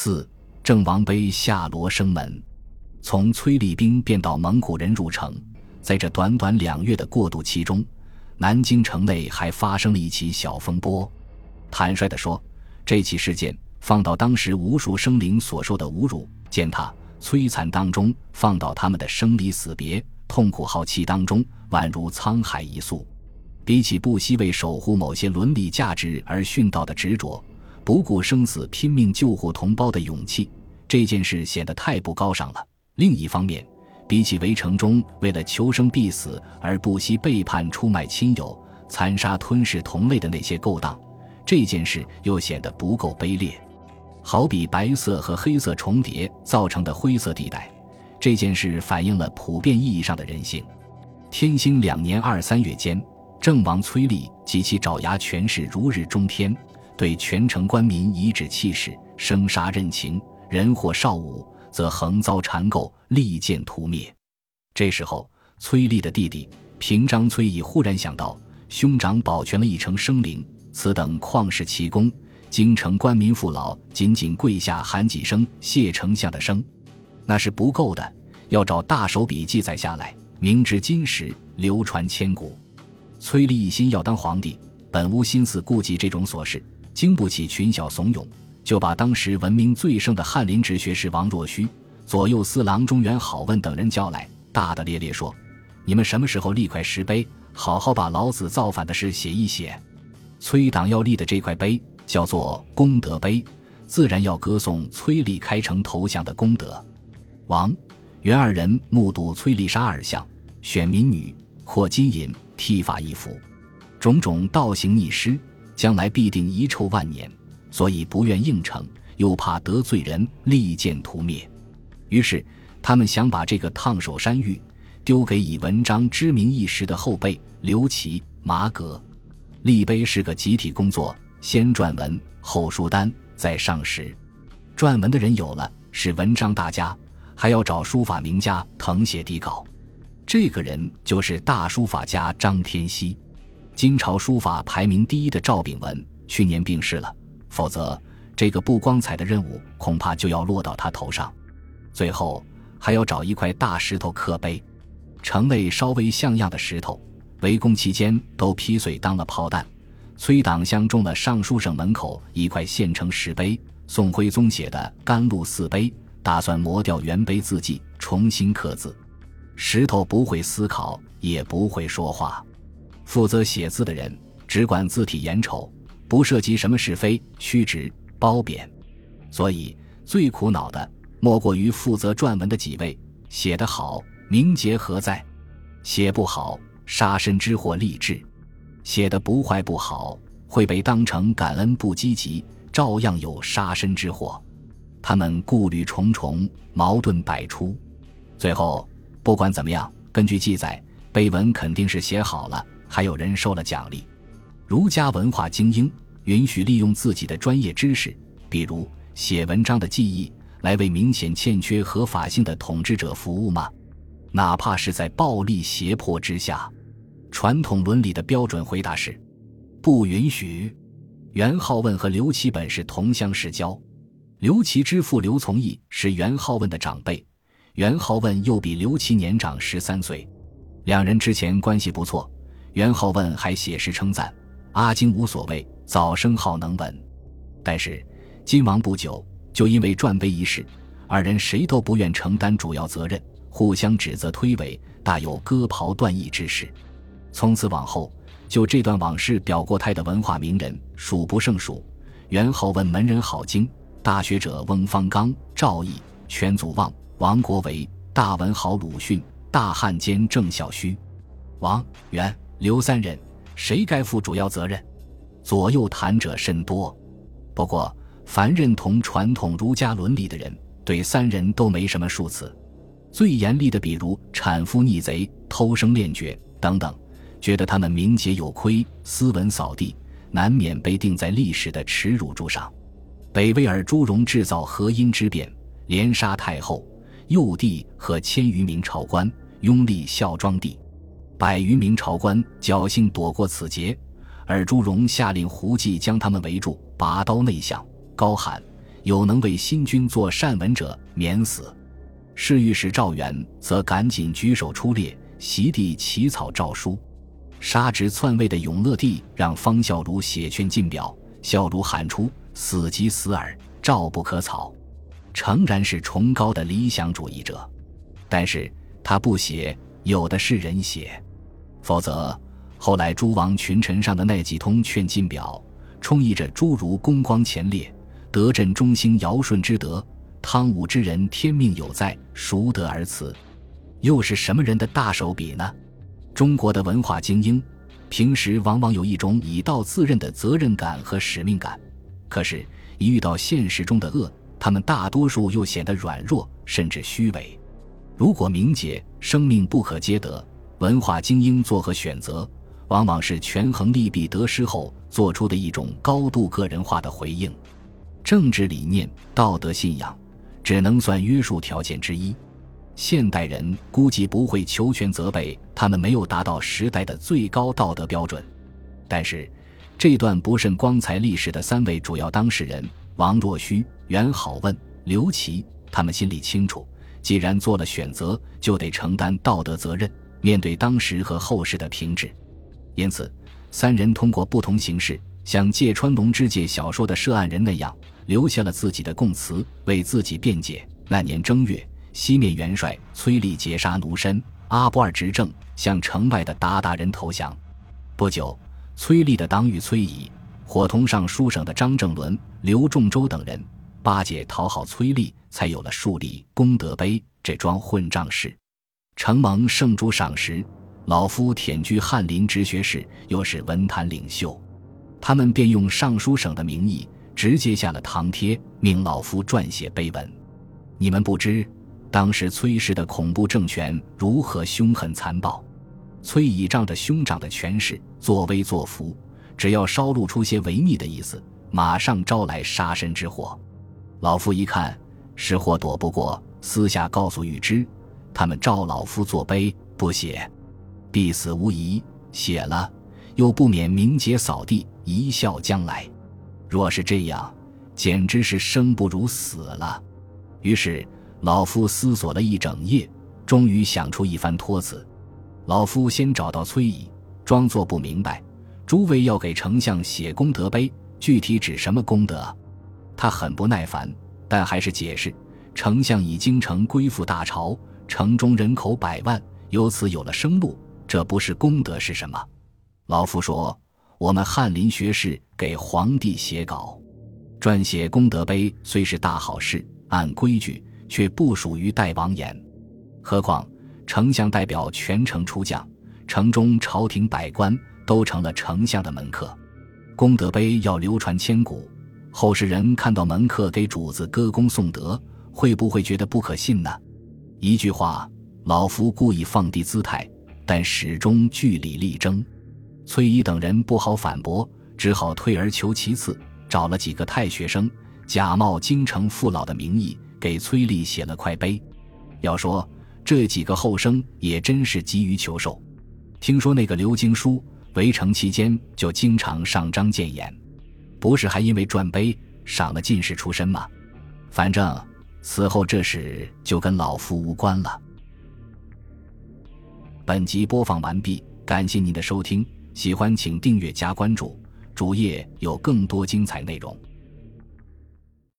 四郑王碑下罗生门，从崔立兵变到蒙古人入城，在这短短两月的过渡期中，南京城内还发生了一起小风波。坦率地说，这起事件放到当时无数生灵所受的侮辱、践踏、摧残当中，放到他们的生离死别、痛苦浩气当中，宛如沧海一粟。比起不惜为守护某些伦理价值而殉道的执着，不顾生死拼命救护同胞的勇气，这件事显得太不高尚了。另一方面，比起围城中为了求生必死而不惜背叛、出卖亲友、残杀、吞噬同类的那些勾当，这件事又显得不够卑劣。好比白色和黑色重叠造成的灰色地带，这件事反映了普遍意义上的人性。天兴两年二三月间。郑王崔立及其爪牙权势如日中天，对全城官民颐指气使，生杀任情，人或少武，则横遭缠构，利剑屠灭。这时候，崔立的弟弟平章崔乙忽然想到，兄长保全了一城生灵，此等旷世奇功，京城官民父老仅仅跪下喊几声谢丞相的声，那是不够的，要找大手笔记载下来，明知今时，流传千古。崔立一心要当皇帝，本无心思顾及这种琐事，经不起群小怂恿，就把当时闻名最盛的翰林直学士王若虚、左右司郎中原好问等人叫来，大大咧咧说：“你们什么时候立块石碑，好好把老子造反的事写一写？崔党要立的这块碑叫做功德碑，自然要歌颂崔立开城投降的功德。”王、元二人目睹崔立杀二相，选民女，获金银。剃发易服，种种倒行逆施，将来必定遗臭万年，所以不愿应承，又怕得罪人，利剑屠灭。于是他们想把这个烫手山芋丢给以文章知名一时的后辈刘琦、马革。立碑是个集体工作，先撰文，后书单，再上石。撰文的人有了，是文章大家，还要找书法名家誊写底稿。这个人就是大书法家张天锡，金朝书法排名第一的赵秉文去年病逝了，否则这个不光彩的任务恐怕就要落到他头上。最后还要找一块大石头刻碑，城内稍微像样的石头，围攻期间都劈碎当了炮弹。崔党相中了尚书省门口一块县城石碑，宋徽宗写的甘露寺碑，打算磨掉原碑字迹，重新刻字。石头不会思考，也不会说话。负责写字的人只管字体眼丑，不涉及什么是非曲直褒贬。所以最苦恼的莫过于负责撰文的几位，写得好，名节何在？写不好，杀身之祸立志；写的不坏不好，会被当成感恩不积极，照样有杀身之祸。他们顾虑重重，矛盾百出，最后。不管怎么样，根据记载，碑文肯定是写好了，还有人受了奖励。儒家文化精英允许利用自己的专业知识，比如写文章的技艺，来为明显欠缺合法性的统治者服务吗？哪怕是在暴力胁迫之下，传统伦理的标准回答是不允许。元好问和刘琦本是同乡世交，刘琦之父刘从义是元好问的长辈。元好问又比刘琦年长十三岁，两人之前关系不错。元好问还写诗称赞阿金无所谓，早生好能文。但是金王不久就因为传碑一事，二人谁都不愿承担主要责任，互相指责推诿，大有割袍断义之势。从此往后，就这段往事表过态的文化名人数不胜数。元好问门人郝经，大学者翁方刚、赵翼、全祖望。王国维、大文豪鲁迅、大汉奸郑孝胥、王元刘三人，谁该负主要责任？左右谈者甚多。不过，凡认同传统儒家伦理的人，对三人都没什么数词。最严厉的，比如产妇逆贼、偷生恋绝等等，觉得他们名节有亏，斯文扫地，难免被钉在历史的耻辱柱上。北魏尔朱荣制造河阴之变，连杀太后。幼帝和千余名朝官拥立孝庄帝，百余名朝官侥幸躲过此劫，而朱荣下令胡济将他们围住，拔刀内向，高喊：“有能为新君做善文者，免死。侍御史赵元则赶紧举手出列，席地起草诏书。杀侄篡位的永乐帝让方孝孺写劝进表，孝孺喊出：“死即死耳，诏不可草。”诚然是崇高的理想主义者，但是他不写，有的是人写。否则，后来诸王群臣上的那几通劝进表，充溢着诸如“功光前列，德振中兴，尧舜之德，汤武之人天命有在，孰得而辞？”又是什么人的大手笔呢？中国的文化精英，平时往往有一种以道自任的责任感和使命感，可是，一遇到现实中的恶，他们大多数又显得软弱，甚至虚伪。如果明解生命不可皆得，文化精英作何选择？往往是权衡利弊得失后做出的一种高度个人化的回应。政治理念、道德信仰，只能算约束条件之一。现代人估计不会求全责备他们没有达到时代的最高道德标准，但是这段不甚光彩历史的三位主要当事人王若虚、袁好问、刘琦，他们心里清楚，既然做了选择，就得承担道德责任，面对当时和后世的评质。因此，三人通过不同形式，像芥川龙之介小说的涉案人那样，留下了自己的供词，为自己辩解。那年正月。西面元帅崔立劫杀奴身，阿不尔执政，向城外的鞑靼人投降。不久，崔立的党羽崔乙，伙同尚书省的张正伦、刘仲周等人巴结讨好崔立，才有了树立功德碑这桩混账事。承蒙圣主赏识，老夫忝居翰林直学士，又是文坛领袖，他们便用尚书省的名义直接下了堂帖，命老夫撰写碑文。你们不知。当时崔氏的恐怖政权如何凶狠残暴？崔乙仗着兄长的权势作威作福，只要稍露出些违逆的意思，马上招来杀身之祸。老夫一看是祸躲不过，私下告诉玉芝，他们召老夫作碑，不写必死无疑；写了又不免名节扫地，贻笑将来。若是这样，简直是生不如死了。于是。老夫思索了一整夜，终于想出一番托词。老夫先找到崔乙，装作不明白，诸位要给丞相写功德碑，具体指什么功德？他很不耐烦，但还是解释：丞相已京城归附大朝，城中人口百万，由此有了生路，这不是功德是什么？老夫说：我们翰林学士给皇帝写稿，撰写功德碑虽是大好事，按规矩。却不属于代王言，何况丞相代表全城出将，城中朝廷百官都成了丞相的门客。功德碑要流传千古，后世人看到门客给主子歌功颂德，会不会觉得不可信呢？一句话，老夫故意放低姿态，但始终据理力争。崔乙等人不好反驳，只好退而求其次，找了几个太学生，假冒京城父老的名义。给崔立写了块碑，要说这几个后生也真是急于求寿。听说那个刘经书围城期间就经常上章谏言，不是还因为撰碑赏了进士出身吗？反正此后这事就跟老夫无关了。本集播放完毕，感谢您的收听，喜欢请订阅加关注，主页有更多精彩内容。